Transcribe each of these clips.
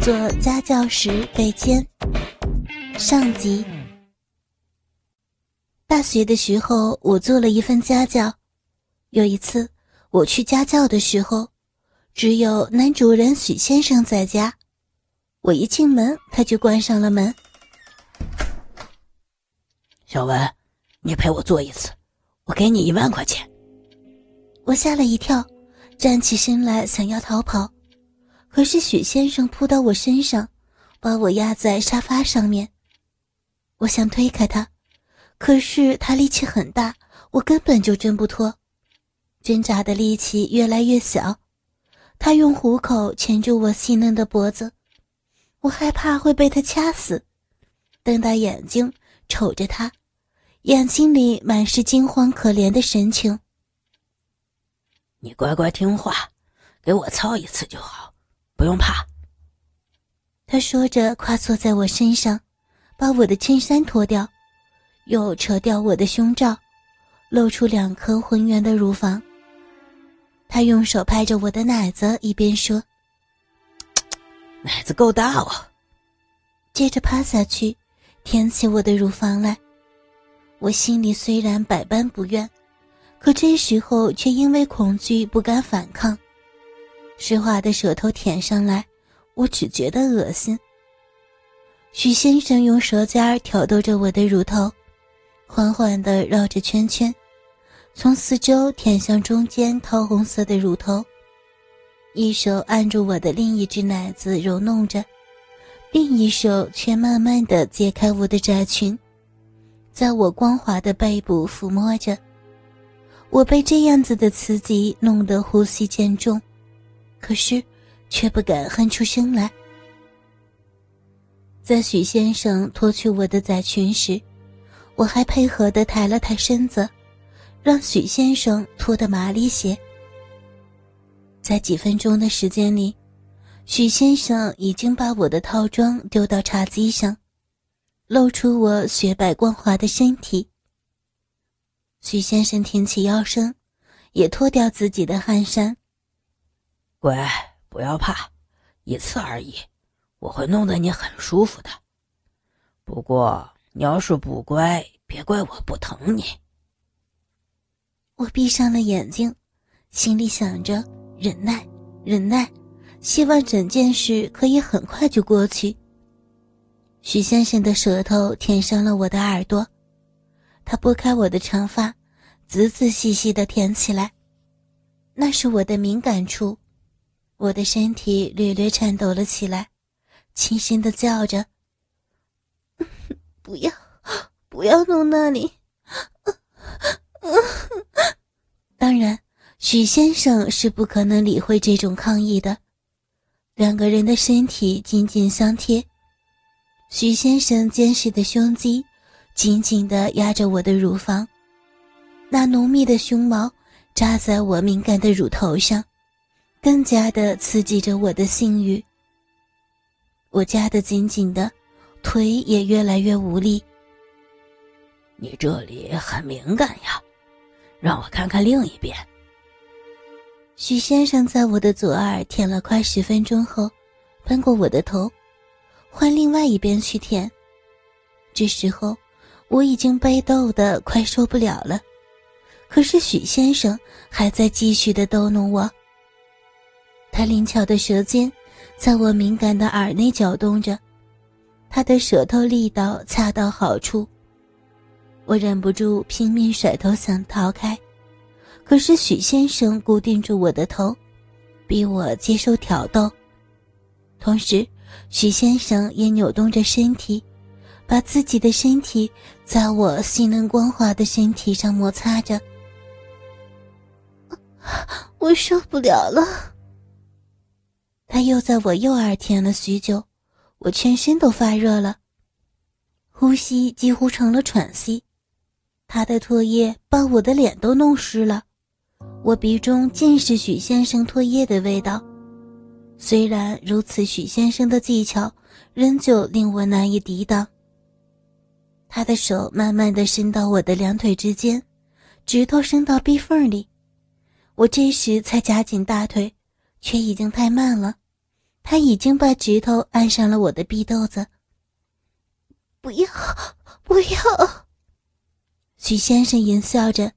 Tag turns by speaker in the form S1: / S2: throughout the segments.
S1: 做家教时被奸。上集。大学的时候，我做了一份家教。有一次，我去家教的时候，只有男主人许先生在家。我一进门，他就关上了门。
S2: 小文，你陪我做一次，我给你一万块钱。
S1: 我吓了一跳，站起身来想要逃跑，可是许先生扑到我身上，把我压在沙发上面。我想推开他，可是他力气很大，我根本就挣不脱，挣扎的力气越来越小。他用虎口钳住我细嫩的脖子，我害怕会被他掐死，瞪大眼睛瞅着他，眼睛里满是惊慌可怜的神情。
S2: 你乖乖听话，给我操一次就好，不用怕。
S1: 他说着，跨坐在我身上。把我的衬衫脱掉，又扯掉我的胸罩，露出两颗浑圆的乳房。他用手拍着我的奶子，一边说：“
S2: 奶子够大哦。”
S1: 接着趴下去，舔起我的乳房来。我心里虽然百般不愿，可这时候却因为恐惧不敢反抗。湿滑的舌头舔上来，我只觉得恶心。许先生用舌尖挑逗着我的乳头，缓缓地绕着圈圈，从四周舔向中间桃红色的乳头，一手按住我的另一只奶子揉弄着，另一手却慢慢地解开我的窄裙，在我光滑的背部抚摸着。我被这样子的刺激弄得呼吸渐重，可是却不敢哼出声来。在许先生脱去我的仔裙时，我还配合地抬了抬身子，让许先生脱得麻利些。在几分钟的时间里，许先生已经把我的套装丢到茶几上，露出我雪白光滑的身体。许先生挺起腰身，也脱掉自己的汗衫。
S2: 乖，不要怕，一次而已。我会弄得你很舒服的，不过你要是不乖，别怪我不疼你。
S1: 我闭上了眼睛，心里想着忍耐，忍耐，希望整件事可以很快就过去。许先生的舌头舔上了我的耳朵，他拨开我的长发，仔仔细细的舔起来，那是我的敏感处，我的身体略略颤抖了起来。轻声的叫着：“ 不要，不要弄那里！” 当然，许先生是不可能理会这种抗议的。两个人的身体紧紧相贴，许先生坚实的胸肌紧紧的压着我的乳房，那浓密的胸毛扎在我敏感的乳头上，更加的刺激着我的性欲。我夹得紧紧的，腿也越来越无力。
S2: 你这里很敏感呀，让我看看另一边。
S1: 许先生在我的左耳舔了快十分钟后，翻过我的头，换另外一边去舔。这时候我已经被逗得快受不了了，可是许先生还在继续的逗弄我。他灵巧的舌尖。在我敏感的耳内搅动着，他的舌头力道恰到好处。我忍不住拼命甩头想逃开，可是许先生固定住我的头，逼我接受挑逗。同时，许先生也扭动着身体，把自己的身体在我细嫩光滑的身体上摩擦着。我受不了了。他又在我右耳舔了许久，我全身都发热了，呼吸几乎成了喘息。他的唾液把我的脸都弄湿了，我鼻中尽是许先生唾液的味道。虽然如此，许先生的技巧仍旧令我难以抵挡。他的手慢慢的伸到我的两腿之间，指头伸到臂缝里，我这时才夹紧大腿，却已经太慢了。他已经把指头按上了我的逼豆子。不要，不要！许先生淫笑着，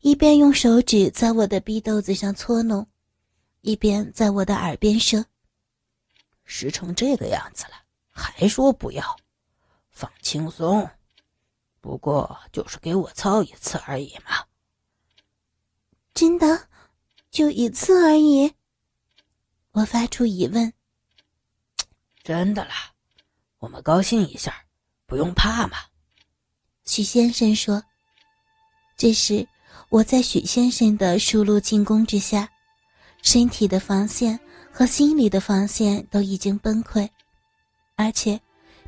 S1: 一边用手指在我的逼豆子上搓弄，一边在我的耳边说：“
S2: 湿成这个样子了，还说不要？放轻松，不过就是给我操一次而已嘛。”
S1: 真的，就一次而已。我发出疑问。
S2: 真的啦，我们高兴一下，不用怕嘛。
S1: 许先生说。这时，我在许先生的数路进攻之下，身体的防线和心理的防线都已经崩溃，而且，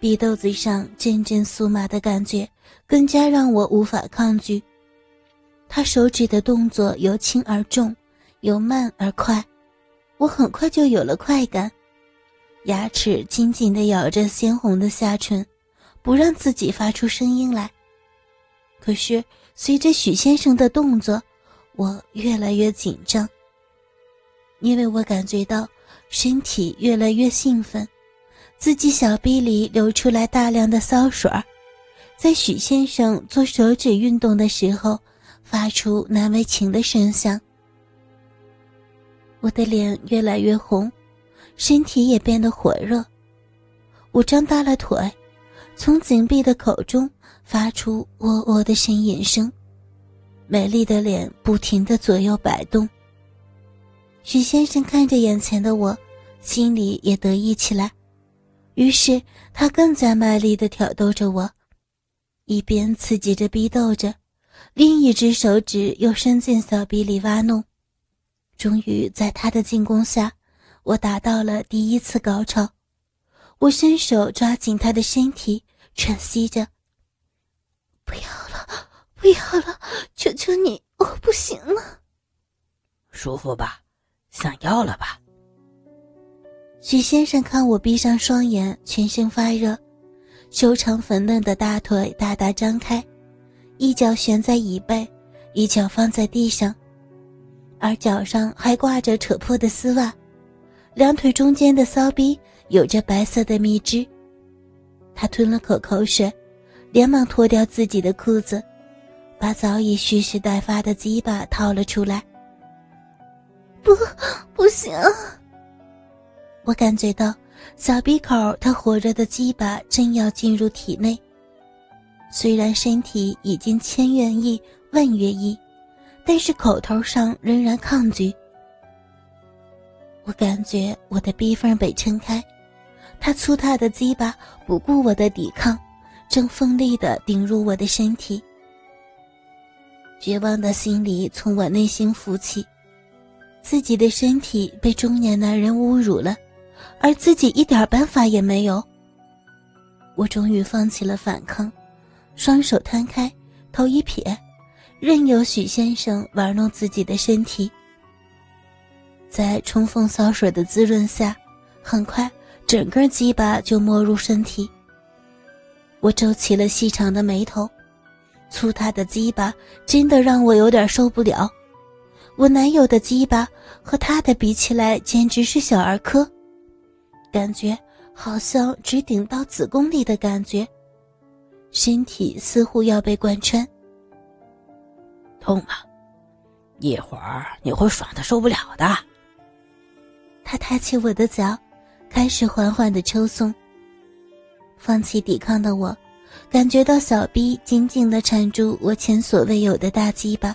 S1: 鼻豆子上阵阵酥麻的感觉更加让我无法抗拒。他手指的动作由轻而重，由慢而快，我很快就有了快感，牙齿紧紧地咬着鲜红的下唇，不让自己发出声音来。可是随着许先生的动作，我越来越紧张，因为我感觉到身体越来越兴奋，自己小臂里流出来大量的骚水，在许先生做手指运动的时候。发出难为情的声响，我的脸越来越红，身体也变得火热。我张大了腿，从紧闭的口中发出“喔喔”的呻吟声，美丽的脸不停的左右摆动。许先生看着眼前的我，心里也得意起来，于是他更加卖力的挑逗着我，一边刺激着逼斗着。另一只手指又伸进小臂里挖弄，终于在他的进攻下，我达到了第一次高潮。我伸手抓紧他的身体，喘息着：“不要了，不要了，求求你，我不行了。”
S2: 舒服吧？想要了吧？
S1: 许先生看我闭上双眼，全身发热，修长粉嫩的大腿大大张开。一脚悬在椅背，一脚放在地上，而脚上还挂着扯破的丝袜，两腿中间的骚逼有着白色的蜜汁。他吞了口口水，连忙脱掉自己的裤子，把早已蓄势待发的鸡巴掏了出来。不，不行！我感觉到小鼻口他火热的鸡巴正要进入体内。虽然身体已经千愿意万愿意，但是口头上仍然抗拒。我感觉我的逼缝被撑开，他粗大的鸡巴不顾我的抵抗，正锋利的顶入我的身体。绝望的心理从我内心浮起，自己的身体被中年男人侮辱了，而自己一点办法也没有。我终于放弃了反抗。双手摊开，头一撇，任由许先生玩弄自己的身体。在冲锋骚水的滋润下，很快整个鸡巴就没入身体。我皱起了细长的眉头，粗大的鸡巴真的让我有点受不了。我男友的鸡巴和他的比起来，简直是小儿科，感觉好像只顶到子宫里的感觉。身体似乎要被贯穿，
S2: 痛吗？一会儿你会爽的受不了的。
S1: 他抬起我的脚，开始缓缓的抽松。放弃抵抗的我，感觉到小臂紧紧的缠住我前所未有的大鸡巴。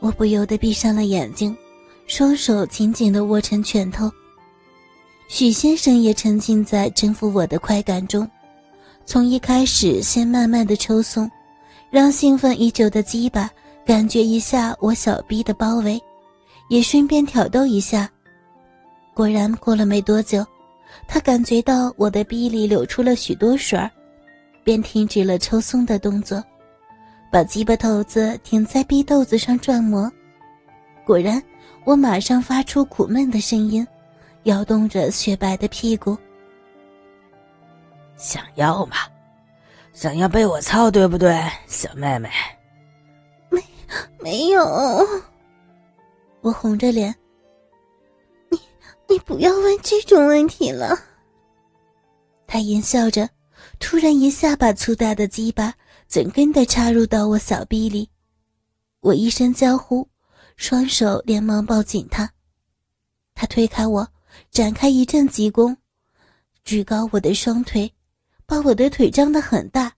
S1: 我不由得闭上了眼睛，双手紧紧的握成拳头。许先生也沉浸在征服我的快感中。从一开始，先慢慢的抽松，让兴奋已久的鸡巴感觉一下我小臂的包围，也顺便挑逗一下。果然，过了没多久，他感觉到我的臂里流出了许多水儿，便停止了抽送的动作，把鸡巴头子停在臂豆子上转磨。果然，我马上发出苦闷的声音，摇动着雪白的屁股。
S2: 想要吗？想要被我操，对不对，小妹妹？
S1: 没，没有。我红着脸。你，你不要问这种问题了。他淫笑着，突然一下把粗大的鸡巴整根的插入到我小臂里，我一声娇呼，双手连忙抱紧他。他推开我，展开一阵急攻，举高我的双腿，把我的腿张得很大，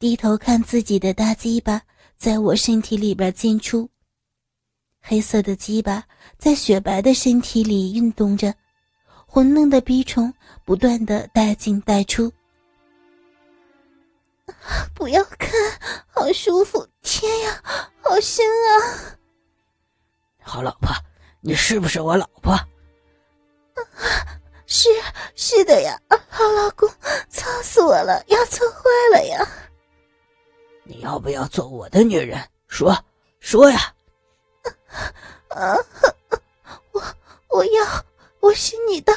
S1: 低头看自己的大鸡巴在我身体里边进出。黑色的鸡巴在雪白的身体里运动着，浑嫩的逼虫不断的带进带出。不要看，好舒服！天呀，好深啊！
S2: 好老婆，你是不是我老婆？
S1: 是是的呀，好老公，操死我了，要操坏了呀！
S2: 你要不要做我的女人？说说呀！
S1: 啊！我我要，我是你的，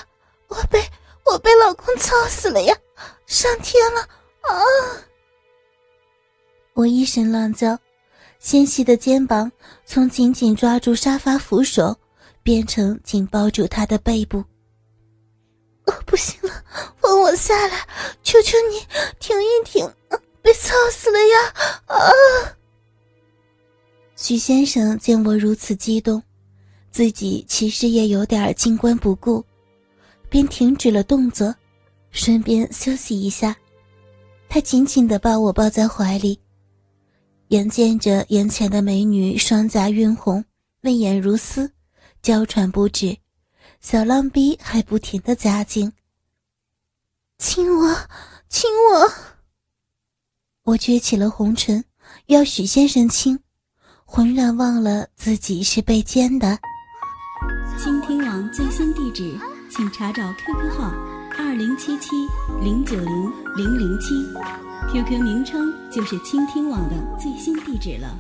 S1: 我被我被老公操死了呀！上天了啊！我一声浪叫，纤细的肩膀从紧紧抓住沙发扶手，变成紧抱住他的背部。哦，不行了，放我下来！求求你停一停！被操死了呀！啊！许先生见我如此激动，自己其实也有点静观不顾，便停止了动作，顺便休息一下。他紧紧地把我抱在怀里，眼见着眼前的美女双颊晕红，媚眼如丝，娇喘不止，小浪逼还不停的夹紧。亲我，亲我！我撅起了红唇，要许先生亲。浑然忘了自己是被奸的。
S3: 倾听网最新地址，请查找 QQ 号二零七七零九零零零七，QQ 名称就是倾听网的最新地址了。